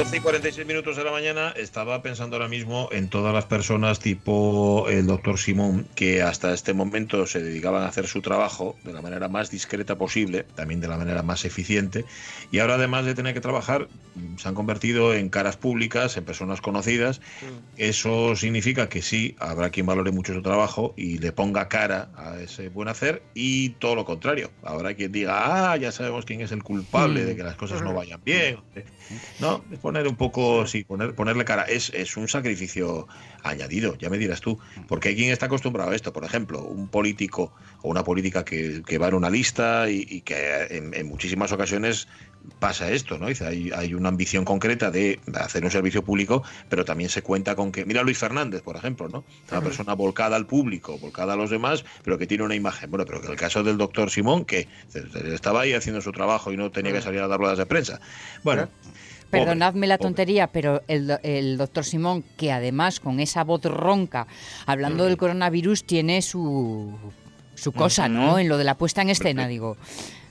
12 y 46 minutos de la mañana estaba pensando ahora mismo en todas las personas tipo el doctor Simón que hasta este momento se dedicaban a hacer su trabajo de la manera más discreta posible, también de la manera más eficiente, y ahora además de tener que trabajar se han convertido en caras públicas, en personas conocidas. Eso significa que sí, habrá quien valore mucho su trabajo y le ponga cara a ese buen hacer y todo lo contrario. Habrá quien diga, ah, ya sabemos quién es el culpable de que las cosas no vayan bien. No, es poner un poco, sí, poner, ponerle cara. Es, es un sacrificio añadido, ya me dirás tú. Porque hay quien está acostumbrado a esto. Por ejemplo, un político o una política que, que va en una lista y, y que en, en muchísimas ocasiones pasa esto, ¿no? Dice, hay, hay una ambición concreta de hacer un servicio público, pero también se cuenta con que, mira Luis Fernández, por ejemplo, ¿no? Una persona volcada al público, volcada a los demás, pero que tiene una imagen. Bueno, pero que el caso del doctor Simón, que estaba ahí haciendo su trabajo y no tenía que salir a dar ruedas de prensa. Bueno. Perdonadme la tontería, pero el, el doctor Simón, que además con esa voz ronca, hablando del coronavirus, tiene su, su cosa, ¿no? En lo de la puesta en escena, digo.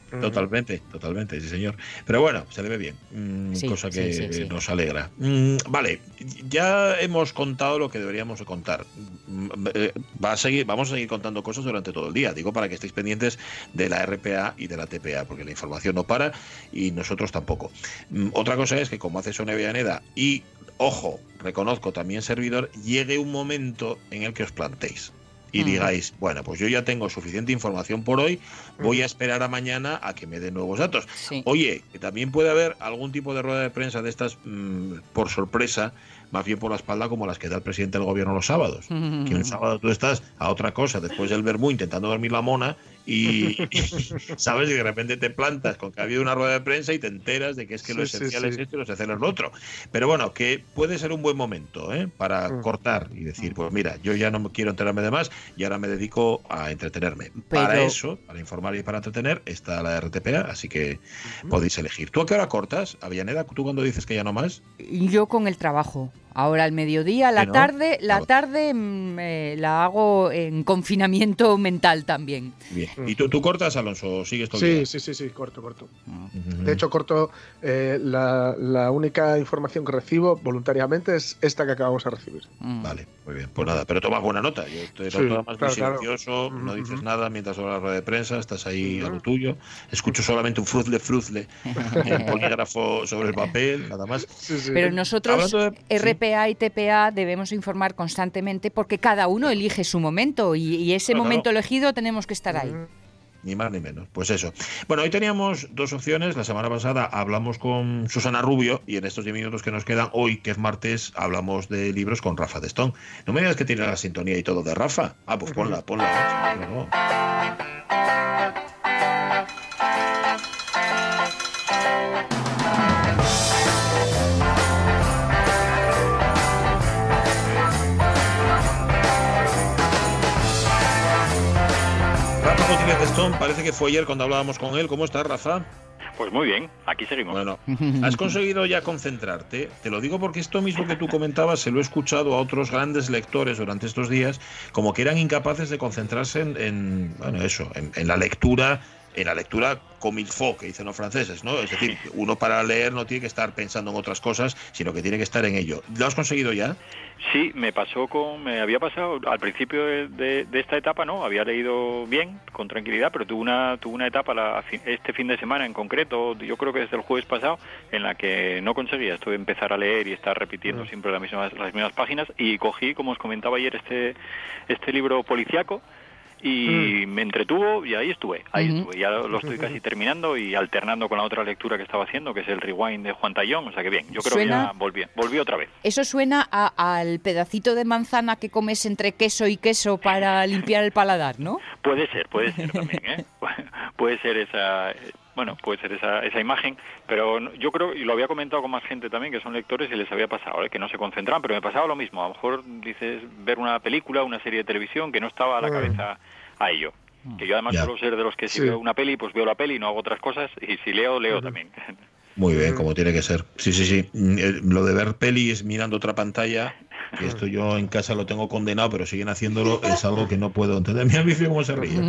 Totalmente, totalmente, sí señor. Pero bueno, se le ve bien, mm, Sí, cosa que sí, sí, sí. nos alegra. Mm, vale, ya hemos contado lo que deberíamos de contar. Mm, eh, Va a seguir, vamos a seguir contando cosas durante todo el día. Digo para que estéis pendientes de la RPA y de la TPA, porque la información no para y nosotros tampoco. Mm, Otra cosa es que como hace Sonia Villaneda y ojo, reconozco también servidor, llegue un momento en el que os plantéis y Ujú. digáis, bueno, pues yo ya tengo suficiente información por hoy, voy a esperar a mañana a que me den nuevos datos. Sí. Oye, que también puede haber algún tipo de rueda de prensa de estas mm, por sorpresa, más bien por la espalda, como las que da el presidente del gobierno los sábados. Que un sábado tú estás a otra cosa, después del vermú intentando dormir la mona y, sabes y de repente te plantas con que ha habido una rueda de prensa y te enteras de que es que lo Sí, sí, esencial sí. es esto y lo esencial es lo otro. Pero bueno, que puede ser un buen momento ¿eh? para Mm. cortar y decir, pues mira, yo ya no quiero enterarme de más y ahora me dedico a entretenerme. Para eso, para informar y para entretener, está la RTPA, así que podéis elegir. ¿Tú a qué hora cortas, Avellaneda? ¿Tú cuando dices que ya no más? Yo con el trabajo. Ahora al mediodía, la tarde, la tarde mm, eh, la hago en confinamiento mental también. Bien. ¿Y tú, tú cortas, Alonso, o sigues todo Sí, día? sí, sí, sí, corto, corto. Ujú. De hecho, corto, eh, la, la única información que recibo voluntariamente es esta que acabamos de recibir. Mm. Vale, muy bien. Pues nada, pero tomas buena nota. Yo te Sí, más claro, muy claro. silencioso, no dices ujú. nada mientras habla la rueda de prensa, estás ahí a lo tuyo. Escucho solamente un fruzle, fruzle, el polígrafo sobre el papel, nada más. Sí, sí. Pero nosotros, de- Y TPA, debemos informar constantemente porque cada uno elige su momento y, y ese Claro, momento claro. elegido tenemos que estar ahí. Ni más ni menos. Pues eso. Bueno, hoy teníamos dos opciones. La semana pasada hablamos con Susana Rubio y en estos 10 minutos que nos quedan hoy, que es martes, hablamos de libros con Rafa Destón. No me digas que tiene la sintonía y todo de Rafa. Ah, pues ponla, ponla. Parece que fue ayer cuando hablábamos con él. ¿Cómo estás, Rafa? Pues muy bien, aquí seguimos. Bueno, ¿has conseguido ya concentrarte? Te lo digo porque esto mismo que tú comentabas se lo he escuchado a otros grandes lectores durante estos días, como que eran incapaces de concentrarse en, en, bueno, eso, en, en la lectura en la lectura comme il faut, que dicen los franceses, ¿no? Es decir, uno para leer no tiene que estar pensando en otras cosas, sino que tiene que estar en ello. ¿Lo has conseguido ya? Sí, me pasó con, me había pasado al principio de, esta etapa, no, había leído bien, con tranquilidad, pero tuve una, tuve una etapa la, este fin de semana en concreto, yo creo que desde el jueves pasado, en la que no conseguía esto de empezar a leer y estar repitiendo siempre las mismas, las mismas páginas y cogí, como os comentaba ayer, este, este libro policiaco y mm. me entretuvo y ahí estuve, ahí estuve. Ya lo estoy casi terminando y alternando con la otra lectura que estaba haciendo, que es el Rewind de Juan Tallón, o sea que bien, yo creo que ya volví, volví otra vez. Eso suena al pedacito de manzana que comes entre queso y queso para limpiar el paladar, ¿no? Puede ser, puede ser también, ¿eh? puede ser esa bueno, puede ser esa, esa imagen, pero yo creo, y lo había comentado con más gente también, que son lectores y les había pasado, ¿eh? que no se concentraban, pero me pasaba lo mismo. A lo mejor dices ver una película, una serie de televisión que no estaba a la mm. cabeza a ello. Mm. Que yo además suelo ser de los que si veo una peli, pues veo la peli, y no hago otras cosas, y si leo, leo también. Muy bien, como tiene que ser. Sí, sí, sí. Mm, eh, lo de ver pelis mirando otra pantalla, que esto yo en casa lo tengo condenado, pero siguen haciéndolo, es algo que no puedo entender. Mira mi cómo se ríe.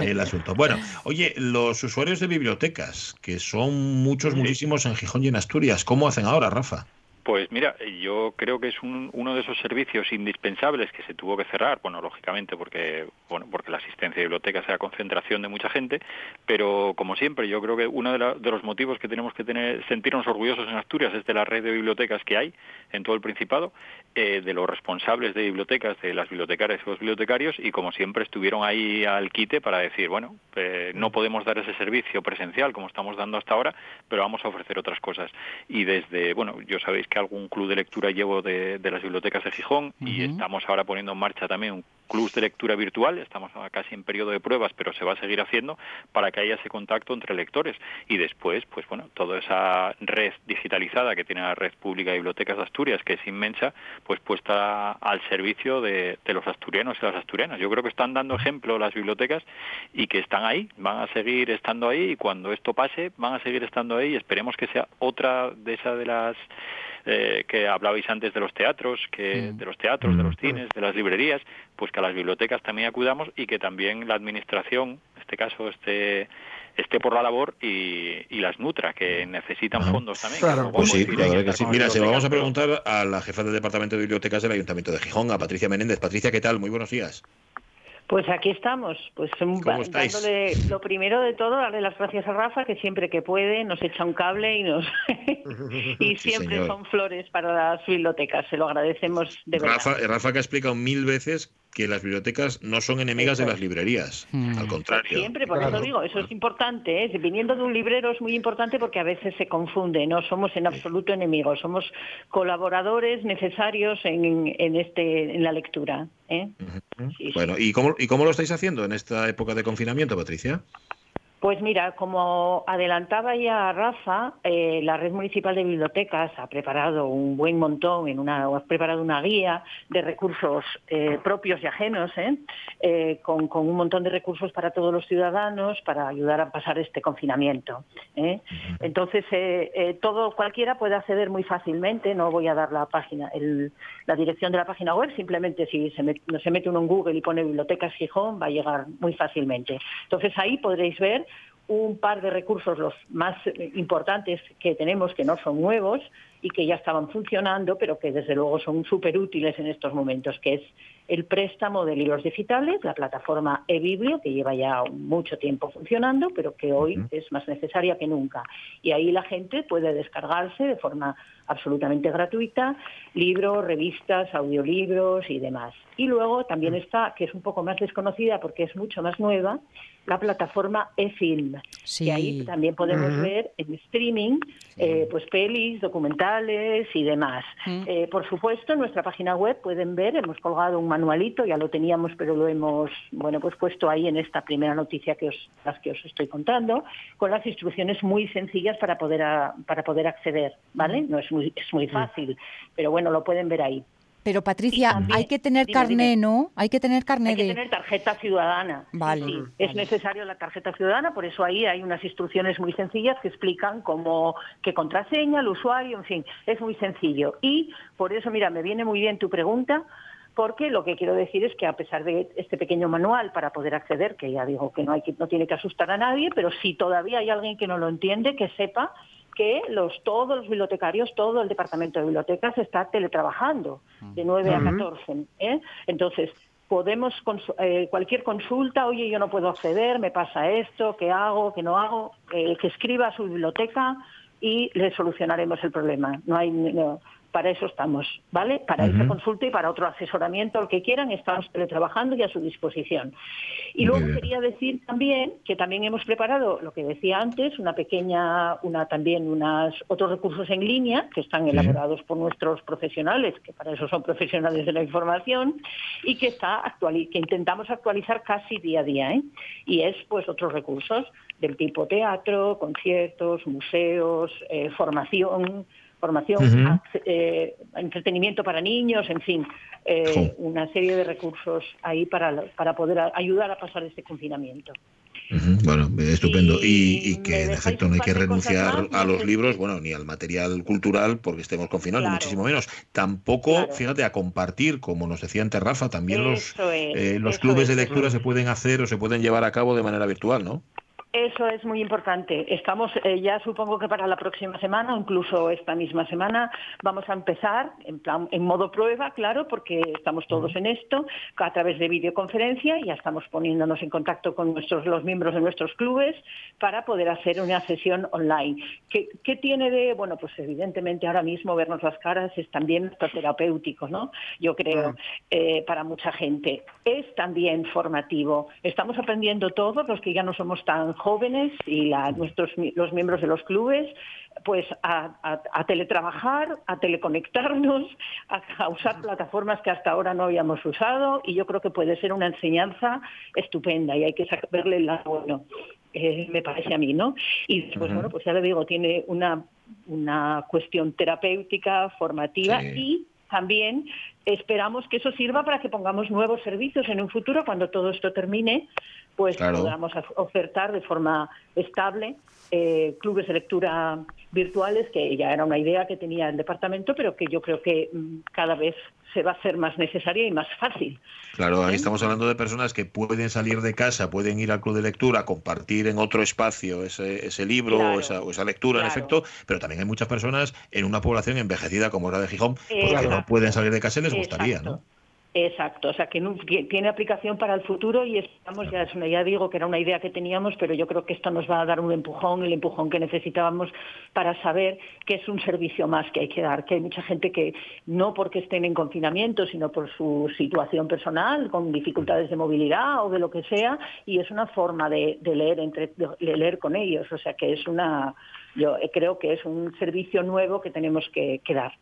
El asunto. Bueno, oye, los usuarios de bibliotecas, que son muchos, muchísimos en Gijón y en Asturias, ¿cómo hacen ahora, Rafa? Pues mira, yo creo que es uno de esos servicios indispensables que se tuvo que cerrar, bueno, lógicamente porque bueno, porque la asistencia de bibliotecas la concentración de mucha gente, pero como siempre, yo creo que uno de, los motivos que tenemos que tener sentirnos orgullosos en Asturias es de la red de bibliotecas que hay en todo el Principado, eh, de los responsables de bibliotecas, de las bibliotecarias y los bibliotecarios, y como siempre estuvieron ahí al quite para decir, bueno, eh, no podemos dar ese servicio presencial como estamos dando hasta ahora, pero vamos a ofrecer otras cosas. Y desde, bueno, yo sabéis que algún club de lectura llevo de, las bibliotecas de Gijón y estamos ahora poniendo en marcha también un club de lectura virtual, estamos casi en periodo de pruebas, pero se va a seguir haciendo para que haya ese contacto entre lectores y después, pues bueno, toda esa red digitalizada que tiene la red pública de bibliotecas de Asturias, que es inmensa, pues puesta al servicio de, de los asturianos y las asturianas. Yo creo que están dando ejemplo las bibliotecas y que están ahí, van a seguir estando ahí y cuando esto pase van a seguir estando ahí y esperemos que sea otra de esas de las eh, que hablabais antes de los teatros, que de los teatros, de los mm. cines, de las librerías, pues que a las bibliotecas también acudamos y que también la administración, en este caso, esté esté por la labor y, las nutra, que necesitan fondos también. Claro, pues sí, que sí. Mira, se lo vamos a preguntar a la jefa del Departamento de Bibliotecas del Ayuntamiento de Gijón, a Patricia Menéndez. Patricia, ¿qué tal? Muy buenos días. Pues aquí estamos, pues dándole lo primero de todo, darle las gracias a Rafa, que siempre que puede nos echa un cable y nos y siempre son flores para las bibliotecas, se lo agradecemos de verdad. Rafa, Rafa que ha explicado mil veces que las bibliotecas no son enemigas de las librerías, mm. al contrario. Siempre, por eso digo, eso es importante, ¿eh? viniendo de un librero es muy importante porque a veces se confunde, no somos en absoluto enemigos, somos colaboradores necesarios en, en, este, en la lectura. ¿eh? bueno, ¿y cómo, ¿y cómo lo estáis haciendo en esta época de confinamiento, Patricia? Pues mira, como adelantaba ya Rafa, eh, la red municipal de bibliotecas ha preparado un buen montón, en una, ha preparado una guía de recursos eh, propios y ajenos, ¿eh? con, un montón de recursos para todos los ciudadanos para ayudar a pasar este confinamiento. Entonces, todo cualquiera puede acceder muy fácilmente. No voy a dar la página, la dirección de la página web. Simplemente si se, se mete uno en Google y pone bibliotecas Gijón, va a llegar muy fácilmente. Entonces ahí podréis ver un par de recursos los más importantes que tenemos, que no son nuevos y que ya estaban funcionando, pero que desde luego son súper útiles en estos momentos, que es el préstamo de libros digitales, la plataforma eBiblio, que lleva ya mucho tiempo funcionando, pero que hoy es más necesaria que nunca. Y ahí la gente puede descargarse de forma absolutamente gratuita libros, revistas, audiolibros y demás. Y luego también está, que es un poco más desconocida porque es mucho más nueva, la plataforma eFilm. Y ahí también podemos ver en streaming eh, pues pelis, documentales y demás. Eh, por supuesto, en nuestra página web pueden ver, hemos colgado un manualito, ya lo teníamos, pero lo hemos bueno pues puesto ahí en esta primera noticia que os, las que os estoy contando, con las instrucciones muy sencillas para poder para poder acceder, ¿vale? No es muy, es muy fácil, pero bueno, lo pueden ver ahí. Pero Patricia, hay que tener carné, ¿no? Hay que tener carné Hay que tener tarjeta ciudadana. Vale. Sí, es necesario la tarjeta ciudadana, por eso ahí hay unas instrucciones muy sencillas que explican cómo, qué contraseña, el usuario, en fin, es muy sencillo. Y por eso, mira, me viene muy bien tu pregunta, porque lo que quiero decir es que a pesar de este pequeño manual para poder acceder, que ya digo que no, hay que, no tiene que asustar a nadie, pero si todavía hay alguien que no lo entiende, que sepa que los, todos los bibliotecarios, todo el departamento de bibliotecas está teletrabajando de 9 a 14. ¿eh? Entonces, podemos, eh, cualquier consulta, oye, yo no puedo acceder, me pasa esto, ¿qué hago, qué no hago? Eh, que escriba a su biblioteca y le solucionaremos el problema. No hay, para eso estamos, ¿vale? Para esa consulta y para otro asesoramiento, lo que quieran, estamos trabajando y a su disposición. Y luego quería decir también que también hemos preparado, lo que decía antes, una pequeña, una también unas otros recursos en línea que están elaborados por nuestros profesionales, que para eso son profesionales de la información, y que está actual, que intentamos actualizar casi día a día, ¿eh? Y es pues otros recursos del tipo teatro, conciertos, museos, eh, formación, formación, eh, entretenimiento para niños, en fin, eh, una serie de recursos ahí para, para poder ayudar a pasar este confinamiento. Bueno, estupendo. Y, que en efecto no hay que renunciar a los libros, bueno, ni al material cultural porque estemos confinados, ni muchísimo menos. Tampoco, fíjate, a compartir, como nos decía antes Rafa, también los, eh, los clubes de lectura se pueden hacer o se pueden llevar a cabo de manera virtual, ¿no? Eso es muy importante. Estamos eh, ya supongo que para la próxima semana, incluso esta misma semana, vamos a empezar en plan en modo prueba, claro, porque estamos todos en esto, a través de videoconferencia, ya estamos poniéndonos en contacto con nuestros los miembros de nuestros clubes para poder hacer una sesión online. ¿Qué, qué tiene de bueno? Pues evidentemente ahora mismo vernos las caras es también terapéutico, ¿no? Yo creo eh, para mucha gente es también formativo. Estamos aprendiendo todos los que ya no somos tan jóvenes y nuestros, los miembros de los clubes pues a, teletrabajar, a teleconectarnos, a, usar plataformas que hasta ahora no habíamos usado y yo creo que puede ser una enseñanza estupenda y hay que saberle el lado bueno, eh, me parece a mí, ¿no? Y después, bueno, pues ya le digo, tiene una, una cuestión terapéutica, formativa y también esperamos que eso sirva para que pongamos nuevos servicios en un futuro cuando todo esto termine, pues podamos ofertar de forma estable eh, clubes de lectura virtuales, que ya era una idea que tenía el departamento, pero que yo creo que mm, cada vez se va a hacer más necesaria y más fácil. Claro, ahí ¿Eh? estamos hablando de personas que pueden salir de casa, pueden ir al club de lectura, compartir en otro espacio ese, ese libro o, esa, lectura, en efecto, pero también hay muchas personas en una población envejecida como la de Gijón, porque no pueden salir de casa y les gustaría, ¿no? Exacto, o sea que, tiene aplicación para el futuro y estamos ya es una ya digo que era una idea que teníamos, pero yo creo que esto nos va a dar un empujón, el empujón que necesitábamos para saber que es un servicio más que hay que dar, que hay mucha gente que no porque estén en confinamiento, sino por su situación personal, con dificultades de movilidad o de lo que sea, y es una forma de, leer entre de leer con ellos, o sea que es una yo creo que es un servicio nuevo que tenemos que, dar.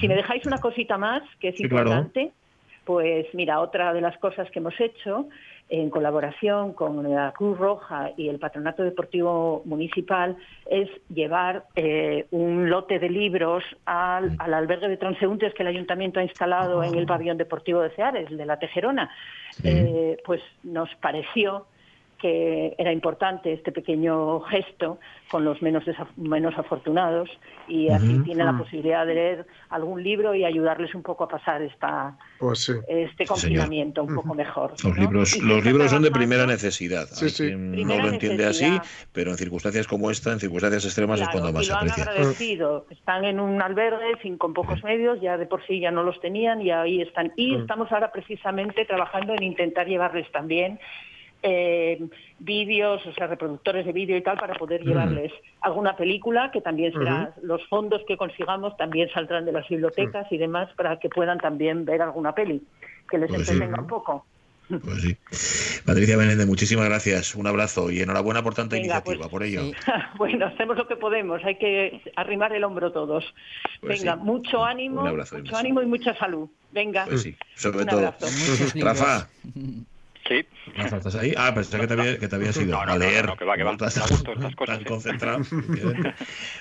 Si me dejáis una cosita más, que es importante, pues mira, otra de las cosas que hemos hecho en colaboración con la Cruz Roja y el Patronato Deportivo Municipal es llevar eh, un lote de libros al, albergue de transeúntes que el ayuntamiento ha instalado en el pabellón deportivo de Ceares, de la Tejerona. Eh, pues nos pareció que era importante este pequeño gesto con los menos, menos afortunados y así tiene la posibilidad de leer algún libro y ayudarles un poco a pasar esta, pues este confinamiento un poco mejor. Los libros, los libros son de primera necesidad. no lo entiende así, pero en circunstancias como esta, en circunstancias extremas es cuando más se aprecia. agradecido. Están en un albergue sin, con pocos medios, ya de por sí ya no los tenían y ahí están. Y estamos ahora precisamente trabajando en intentar llevarles también eh, vídeos, o sea, reproductores de vídeo y tal, para poder llevarles alguna película, que también será, los fondos que consigamos también saldrán de las bibliotecas y demás, para que puedan también ver alguna peli, que les pues entretenga un poco. Pues sí. Patricia Benéndez, muchísimas gracias. Un abrazo y enhorabuena por tanta iniciativa, pues, por ello. bueno, hacemos lo que podemos, hay que arrimar el hombro todos. Pues Venga, mucho ánimo, mucho ánimo y mucha salud. Venga. sí, sobre todo. Rafa. Sí. ¿Estás ahí? Ah, pensé que te había, que te había ido a leer. No, que va, que va. Estás, tan concentrado.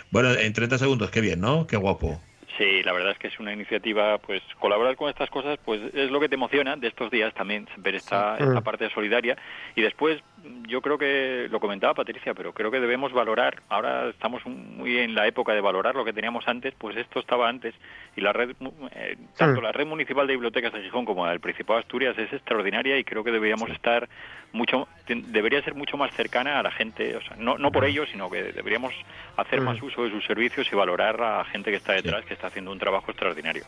bueno, en 30 segundos, qué bien, ¿no? Qué guapo. Sí, la verdad es que es una iniciativa, pues colaborar con estas cosas, pues es lo que te emociona de estos días también, ver esta, esta Mm. parte solidaria. Y después, yo creo que, lo comentaba Patricia, pero creo que debemos valorar, ahora estamos muy en la época de valorar lo que teníamos antes, pues esto estaba antes. Y la red, eh, tanto la red municipal de bibliotecas de Gijón como la del Principado de Asturias es extraordinaria y creo que deberíamos estar mucho, debería ser mucho más cercana a la gente, o sea, no, no por ello, sino que deberíamos hacer Mm. más uso de sus servicios y valorar a la gente que está detrás, que está haciendo un trabajo extraordinario.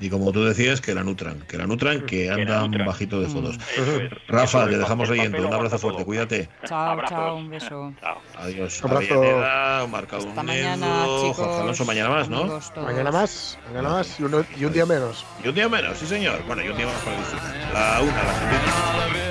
Y como tú decías, que la nutran, que la nutran, que la anda nutran. bajito de fondos. Eso es. Rafa, te dejamos papel Un abrazo fuerte, todo. cuídate. Chao, Abrazos. chao, un beso. Chao. Adiós. Abrazo. Avellaneda, Marca Hasta un mañana, chicos. Jorge Alonso, mañana más, ¿no? Todos. Mañana más, mañana más y, uno- y un día menos. Y un día menos, sí señor. Bueno, y un día más para disfrutar. La una, la sentencia.